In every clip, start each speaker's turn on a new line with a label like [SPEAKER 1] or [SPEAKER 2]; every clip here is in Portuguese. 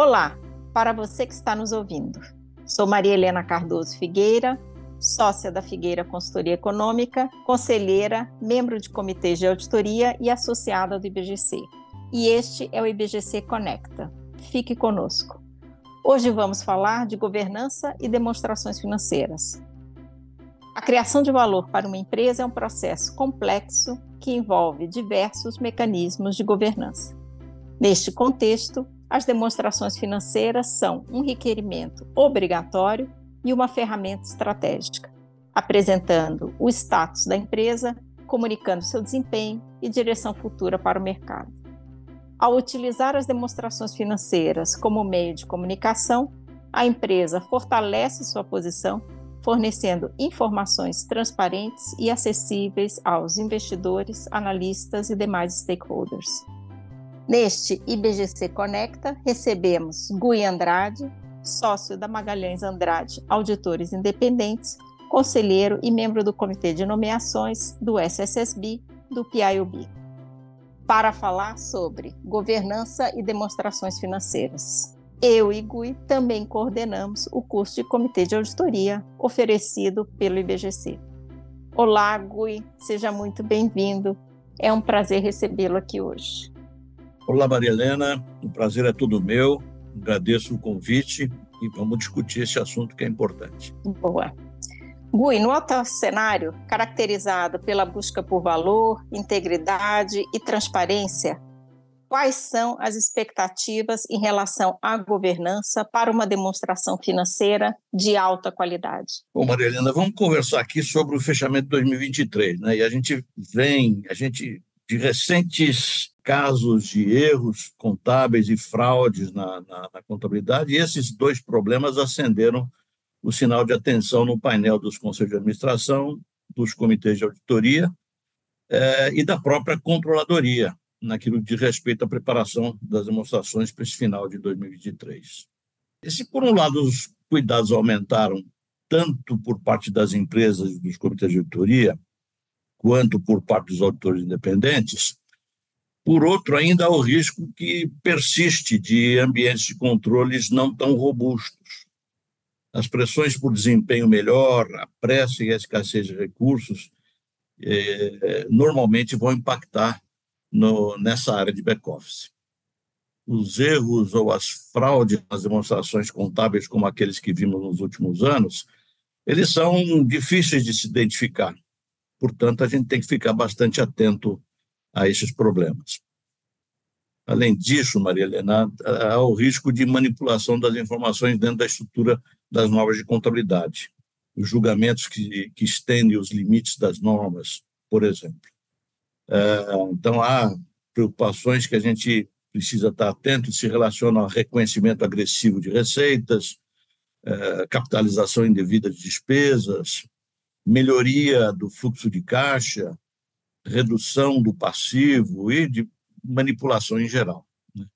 [SPEAKER 1] Olá, para você que está nos ouvindo. Sou Maria Helena Cardoso Figueira, sócia da Figueira Consultoria Econômica, conselheira, membro de comitês de auditoria e associada do IBGC. E este é o IBGC Conecta. Fique conosco. Hoje vamos falar de governança e demonstrações financeiras. A criação de valor para uma empresa é um processo complexo que envolve diversos mecanismos de governança. Neste contexto, as demonstrações financeiras são um requerimento obrigatório e uma ferramenta estratégica, apresentando o status da empresa, comunicando seu desempenho e direção futura para o mercado. Ao utilizar as demonstrações financeiras como meio de comunicação, a empresa fortalece sua posição, fornecendo informações transparentes e acessíveis aos investidores, analistas e demais stakeholders. Neste IBGC Conecta, recebemos Gui Andrade, sócio da Magalhães Andrade Auditores Independentes, conselheiro e membro do Comitê de Nomeações do SSSB do PIOB, para falar sobre governança e demonstrações financeiras. Eu e Gui também coordenamos o curso de Comitê de Auditoria oferecido pelo IBGC. Olá, Gui, seja muito bem-vindo. É um prazer recebê-lo aqui hoje.
[SPEAKER 2] Olá, Maria Helena, o prazer é todo meu. Agradeço o convite e vamos discutir esse assunto que é importante.
[SPEAKER 1] Boa. Gui, no atual cenário, caracterizado pela busca por valor, integridade e transparência, quais são as expectativas em relação à governança para uma demonstração financeira de alta qualidade?
[SPEAKER 2] Bom, Maria Helena, vamos conversar aqui sobre o fechamento de 2023, né? E a gente vem, a gente de recentes casos de erros contábeis e fraudes na, na, na, contabilidade, e esses dois problemas acenderam o sinal de atenção no painel dos conselhos de administração, dos comitês de auditoria eh, e da própria controladoria, naquilo que diz respeito à preparação das demonstrações para esse final de 2023. E se, por um lado, os cuidados aumentaram tanto por parte das empresas e dos comitês de auditoria, quanto por parte dos auditores independentes, por outro, ainda há o risco que persiste de ambientes de controles não tão robustos. As pressões por desempenho melhor, a pressa e a escassez de recursos, eh, normalmente vão impactar no, nessa área de back-office. Os erros ou as fraudes nas demonstrações contábeis, como aqueles que vimos nos últimos anos, eles são difíceis de se identificar. Portanto, a gente tem que ficar bastante atento a esses problemas. Além disso, Maria Helena, há o risco de manipulação das informações dentro da estrutura das normas de contabilidade, os julgamentos que, que estendem os limites das normas, por exemplo. É, então, há preocupações que a gente precisa estar atento, se relacionam ao reconhecimento agressivo de receitas, é, capitalização indevida de despesas, melhoria do fluxo de caixa, redução do passivo e de manipulação em geral. Né?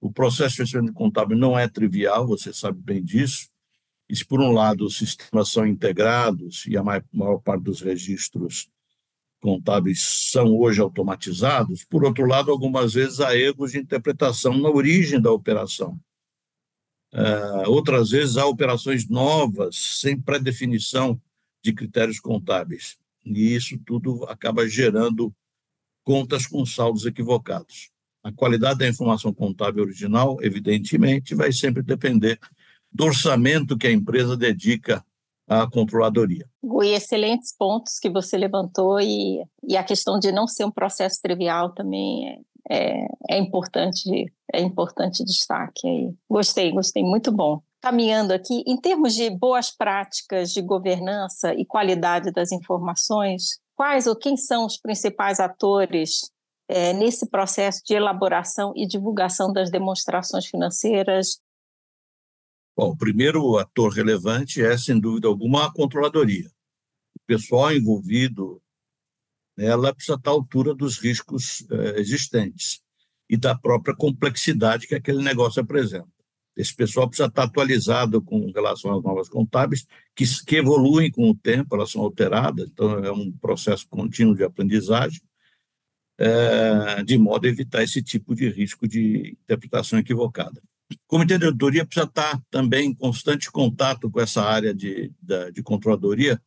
[SPEAKER 2] O processo de fechamento contábil não é trivial, você sabe bem disso. E se, por um lado, os sistemas são integrados e a maior parte dos registros contábeis são hoje automatizados, por outro lado, algumas vezes há erros de interpretação na origem da operação. Uh, outras vezes há operações novas, sem pré-definição de critérios contábeis. E isso tudo acaba gerando contas com saldos equivocados. A qualidade da informação contábil original, evidentemente, vai sempre depender do orçamento que a empresa dedica à controladoria.
[SPEAKER 1] Gui, excelentes pontos que você levantou e, e a questão de não ser um processo trivial também é, é, é importante, é importante destaque aí. Gostei, gostei, muito bom caminhando aqui, em termos de boas práticas de governança e qualidade das informações, quais ou quem são os principais atores é, nesse processo de elaboração e divulgação das demonstrações financeiras?
[SPEAKER 2] Bom, o primeiro ator relevante é, sem dúvida alguma, a controladoria. O pessoal envolvido nela precisa estar à altura dos riscos eh, existentes e da própria complexidade que aquele negócio apresenta. Esse pessoal precisa estar atualizado com relação às novas contábeis, que, que evoluem com o tempo, elas são alteradas, então é um processo contínuo de aprendizagem, é, de modo a evitar esse tipo de risco de interpretação equivocada. O comitê de auditoria precisa estar também em constante contato com essa área de, de, de controladoria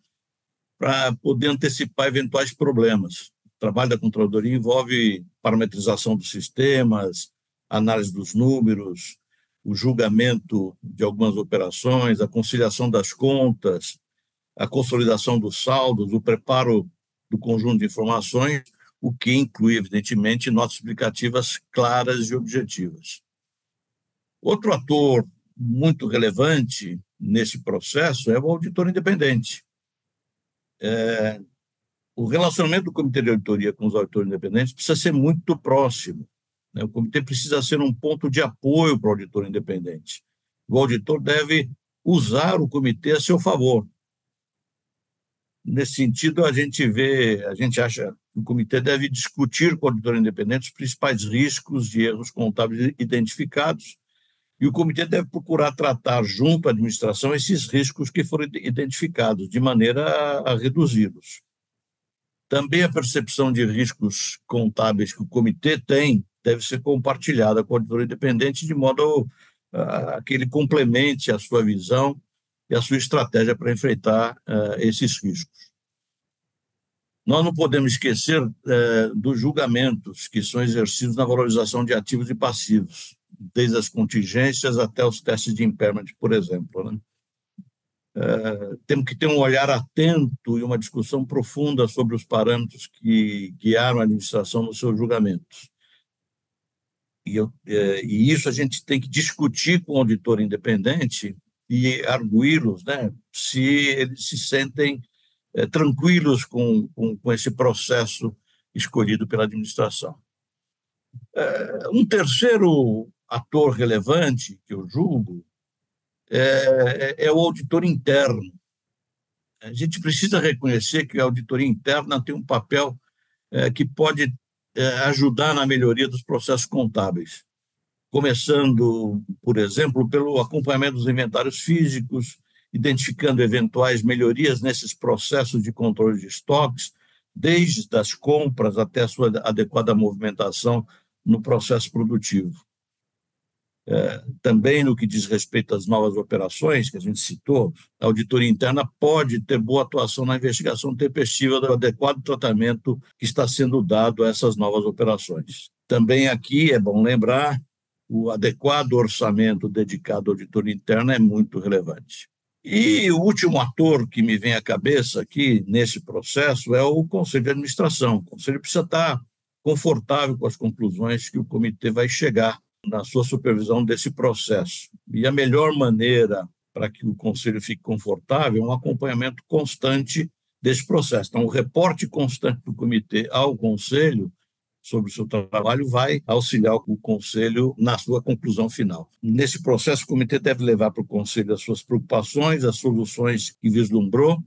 [SPEAKER 2] para poder antecipar eventuais problemas. O trabalho da controladoria envolve parametrização dos sistemas, análise dos números, o julgamento de algumas operações, a conciliação das contas, a consolidação dos saldos, o preparo do conjunto de informações, o que inclui, evidentemente, notas explicativas claras e objetivas. Outro ator muito relevante nesse processo é o auditor independente. É, o relacionamento do comitê de auditoria com os auditores independentes precisa ser muito próximo. Né? O comitê precisa ser um ponto de apoio para o auditor independente. O auditor deve usar o comitê a seu favor. Nesse sentido, a gente vê, a gente acha que o comitê deve discutir com o auditor independente os principais riscos de erros contábeis identificados e o comitê deve procurar tratar junto à administração esses riscos que foram identificados, de maneira a, a reduzi-los. Também a percepção de riscos contábeis que o comitê tem deve ser compartilhada com o auditor independente, de modo a, a que ele complemente a sua visão e a sua estratégia para enfrentar uh, esses riscos. Nós não podemos esquecer uh, dos julgamentos que são exercidos na valorização de ativos e passivos desde as contingências até os testes de impairment, por exemplo. Né? É, temos que ter um olhar atento e uma discussão profunda sobre os parâmetros que guiaram a administração nos seus julgamentos. E, eu, é, e isso a gente tem que discutir com o auditor independente e arguí-los né, se eles se sentem é, tranquilos com, com, com esse processo escolhido pela administração. É, um terceiro ator relevante, que eu julgo, é, é, o auditor interno. A gente precisa reconhecer que a auditoria interna tem um papel que pode ajudar na melhoria dos processos contábeis, começando, por exemplo, pelo acompanhamento dos inventários físicos, identificando eventuais melhorias nesses processos de controle de estoques, desde as compras até a sua adequada movimentação no processo produtivo. É, também no que diz respeito às novas operações que a gente citou, a auditoria interna pode ter boa atuação na investigação tempestiva do adequado tratamento que está sendo dado a essas novas operações. Também aqui é bom lembrar o adequado orçamento dedicado à auditoria interna é muito relevante. E o último ator que me vem à cabeça aqui nesse processo é o Conselho de Administração. O Conselho precisa estar confortável com as conclusões que o comitê vai chegar na sua supervisão desse processo. E a melhor maneira para que o conselho fique confortável é um acompanhamento constante desse processo. Então, o reporte constante do comitê ao conselho sobre o seu trabalho vai auxiliar o conselho na sua conclusão final. Nesse processo, o comitê deve levar para o conselho as suas preocupações, as soluções que vislumbrou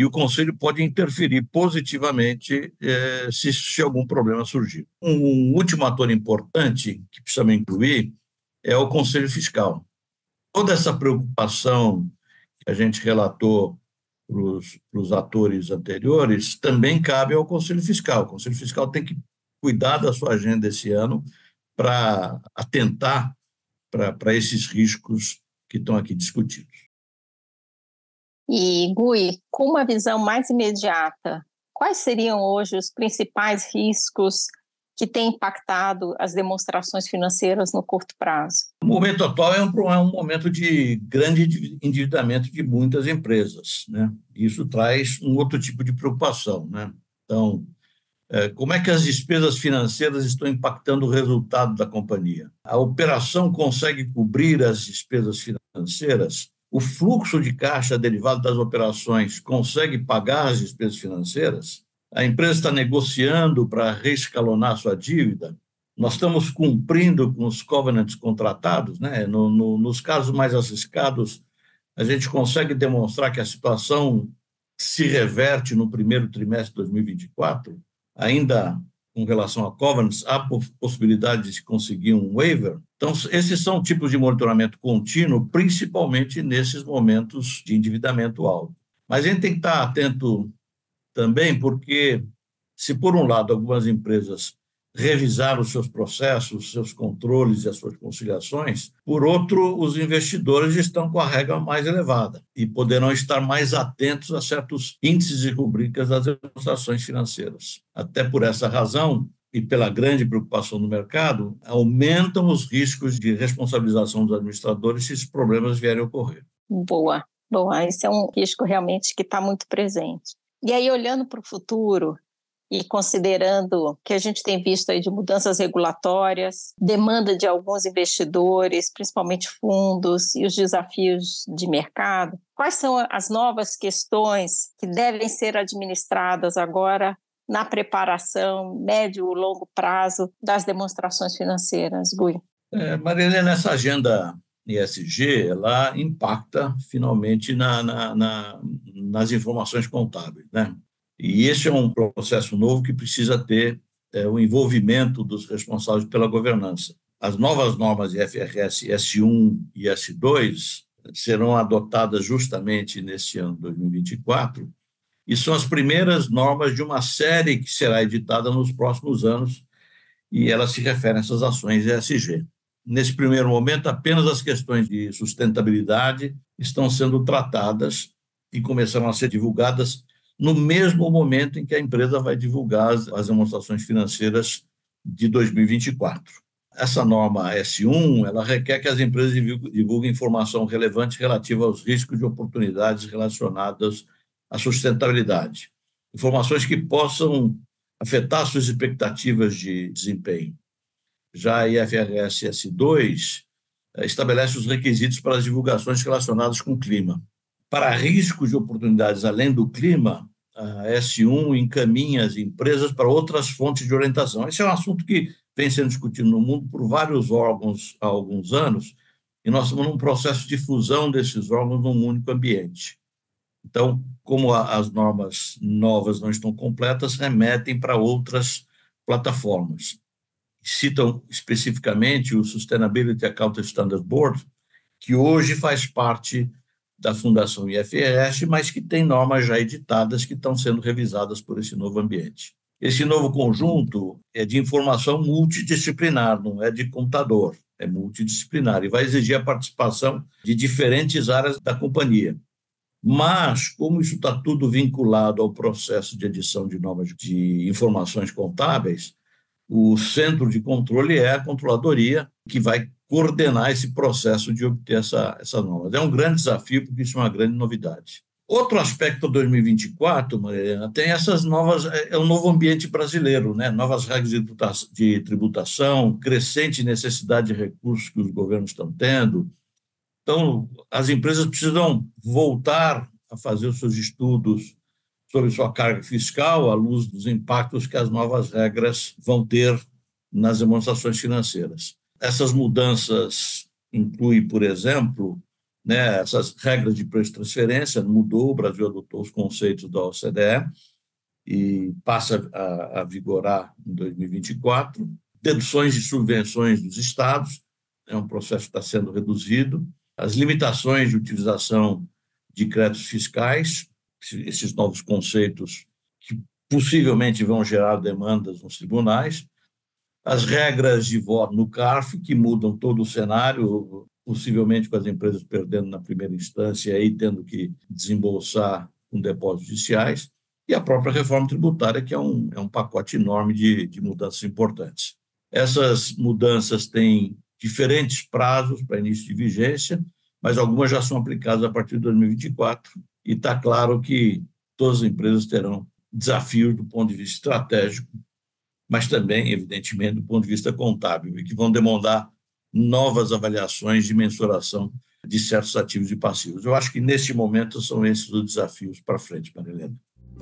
[SPEAKER 2] e o Conselho pode interferir positivamente eh, se, se, algum problema surgir. Um, um, último ator importante que precisamos incluir é o Conselho Fiscal. Toda essa preocupação que a gente relatou para os atores anteriores também cabe ao Conselho Fiscal. O Conselho Fiscal tem que cuidar da sua agenda esse ano para atentar para esses riscos que estão aqui discutidos.
[SPEAKER 1] E, Gui, com uma visão mais imediata, quais seriam hoje os principais riscos que têm impactado as demonstrações financeiras no curto prazo?
[SPEAKER 2] O momento atual é um, é um momento de grande endividamento de muitas empresas. Né? Isso traz um outro tipo de preocupação. Né? Então, é, como é que as despesas financeiras estão impactando o resultado da companhia? A operação consegue cobrir as despesas financeiras? O fluxo de caixa derivado das operações consegue pagar as despesas financeiras, a empresa está negociando para reescalonar sua dívida, nós estamos cumprindo com os covenants contratados, né? No, no, nos casos mais arriscados, a gente consegue demonstrar que a situação se reverte no primeiro trimestre de 2024, ainda com relação a covenants, há possibilidade de se conseguir um waiver. Então, esses são tipos de monitoramento contínuo, principalmente nesses momentos de endividamento alto. Mas a gente tem que estar atento também, porque se, por um lado, algumas empresas revisar os seus processos, os seus controles e as suas conciliações. Por outro, os investidores estão com a regra mais elevada e poderão estar mais atentos a certos índices e rubricas das demonstrações financeiras. Até por essa razão, e pela grande preocupação do mercado, aumentam os riscos de responsabilização dos administradores se esses problemas vierem a ocorrer.
[SPEAKER 1] Boa, boa. Esse é um risco realmente que está muito presente. E aí, olhando para o futuro, e considerando que a gente tem visto aí de mudanças regulatórias, demanda de alguns investidores, principalmente fundos, e os desafios de mercado, quais são as novas questões que devem ser administradas agora na preparação médio e longo prazo das demonstrações financeiras, Gui?
[SPEAKER 2] É, Marilena, essa agenda ESG, ela impacta finalmente na, na, na, nas informações contábeis, né? E esse é um processo novo que precisa ter é, o envolvimento dos responsáveis pela governança. As novas normas IFRS S1 e S2 serão adotadas justamente neste ano 2024 e são as primeiras normas de uma série que será editada nos próximos anos e elas se referem a essas ações ESG. Nesse primeiro momento, apenas as questões de sustentabilidade estão sendo tratadas e começaram a ser divulgadas no mesmo momento em que a empresa vai divulgar as, as demonstrações financeiras de 2024. Essa norma S1, ela requer que as empresas divulguem informação relevante relativa aos riscos e oportunidades relacionadas à sustentabilidade. Informações que possam afetar suas expectativas de desempenho. Já a IFRS S2 eh, estabelece os requisitos para as divulgações relacionadas com o clima. Para riscos e oportunidades além do clima, a S1 encaminha as empresas para outras fontes de orientação. Esse é um assunto que vem sendo discutido no mundo por vários órgãos há alguns anos, e nós estamos num processo de fusão desses órgãos num único ambiente. Então, como as normas novas não estão completas, remetem para outras plataformas. Citam especificamente o Sustainability Accounting Standards Board, que hoje faz parte da Fundação IFRS, mas que tem normas já editadas que estão sendo revisadas por esse novo ambiente. Esse novo conjunto é de informação multidisciplinar, não é de computador, é multidisciplinar e vai exigir a participação de diferentes áreas da companhia. Mas, como isso está tudo vinculado ao processo de edição de normas de informações contábeis, o centro de controle é a controladoria, que vai coordenar esse processo de obter essa, essas normas. É um grande desafio, porque isso é uma grande novidade. Outro aspecto de 2024, Mariana, tem essas novas, é, é um novo ambiente brasileiro, né? novas regras de tributação, crescente necessidade de recursos que os governos estão tendo. Então, as empresas precisam voltar a fazer os seus estudos sobre sua carga fiscal à luz dos impactos que as novas regras vão ter nas demonstrações financeiras. Essas mudanças incluem, por exemplo, né, essas regras de preço de transferência, mudou, o Brasil adotou os conceitos da OCDE e passa a, a vigorar em 2024. Deduções de subvenções dos estados, é um processo que está sendo reduzido. As limitações de utilização de créditos fiscais, esses novos conceitos que possivelmente vão gerar demandas nos tribunais as regras de voto no CARF, que mudam todo o cenário, possivelmente com as empresas perdendo na primeira instância e tendo que desembolsar com depósitos judiciais, e a própria reforma tributária, que é um, é um pacote enorme de, de mudanças importantes. Essas mudanças têm diferentes prazos para início de vigência, mas algumas já são aplicadas a partir de 2024, e está claro que todas as empresas terão desafios do ponto de vista estratégico mas também, evidentemente, do ponto de vista contábil, e que vão demandar novas avaliações de mensuração de certos ativos e passivos. Eu acho que, neste momento, são esses os desafios para frente, Marilena.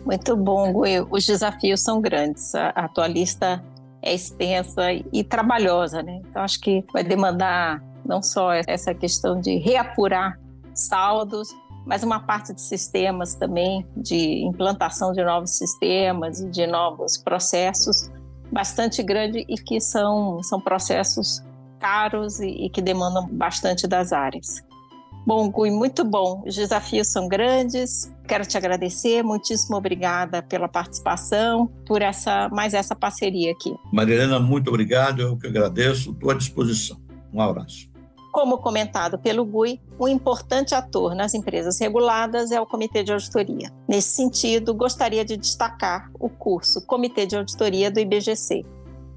[SPEAKER 1] Muito bom, Gui. Os desafios são grandes. A tua lista é extensa e trabalhosa, né? Então, acho que vai demandar não só essa questão de reapurar saldos, mas uma parte de sistemas também, de implantação de novos sistemas e de novos processos, bastante grande e que são, são processos caros e, e que demandam bastante das áreas. Bom, Gui, muito bom. Os desafios são grandes, quero te agradecer, muitíssimo obrigada pela participação, por essa mais essa parceria aqui.
[SPEAKER 2] Marilena, muito obrigado, eu que agradeço, estou à disposição. Um abraço.
[SPEAKER 1] Como comentado pelo GUI, um importante ator nas empresas reguladas é o Comitê de Auditoria. Nesse sentido, gostaria de destacar o curso Comitê de Auditoria do IBGC,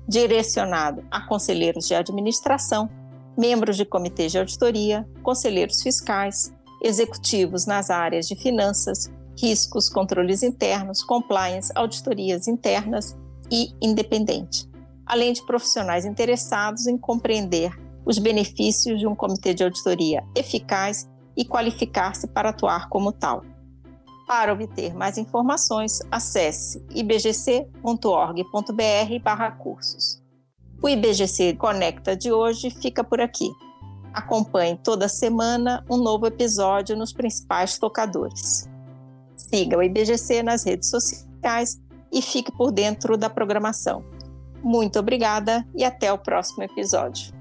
[SPEAKER 1] direcionado a conselheiros de administração, membros de comitês de auditoria, conselheiros fiscais, executivos nas áreas de finanças, riscos, controles internos, compliance, auditorias internas e independente, além de profissionais interessados em compreender os benefícios de um comitê de auditoria eficaz e qualificar-se para atuar como tal. Para obter mais informações, acesse ibgc.org.br/cursos. O IBGC Conecta de hoje fica por aqui. Acompanhe toda semana um novo episódio nos principais tocadores. Siga o IBGC nas redes sociais e fique por dentro da programação. Muito obrigada e até o próximo episódio.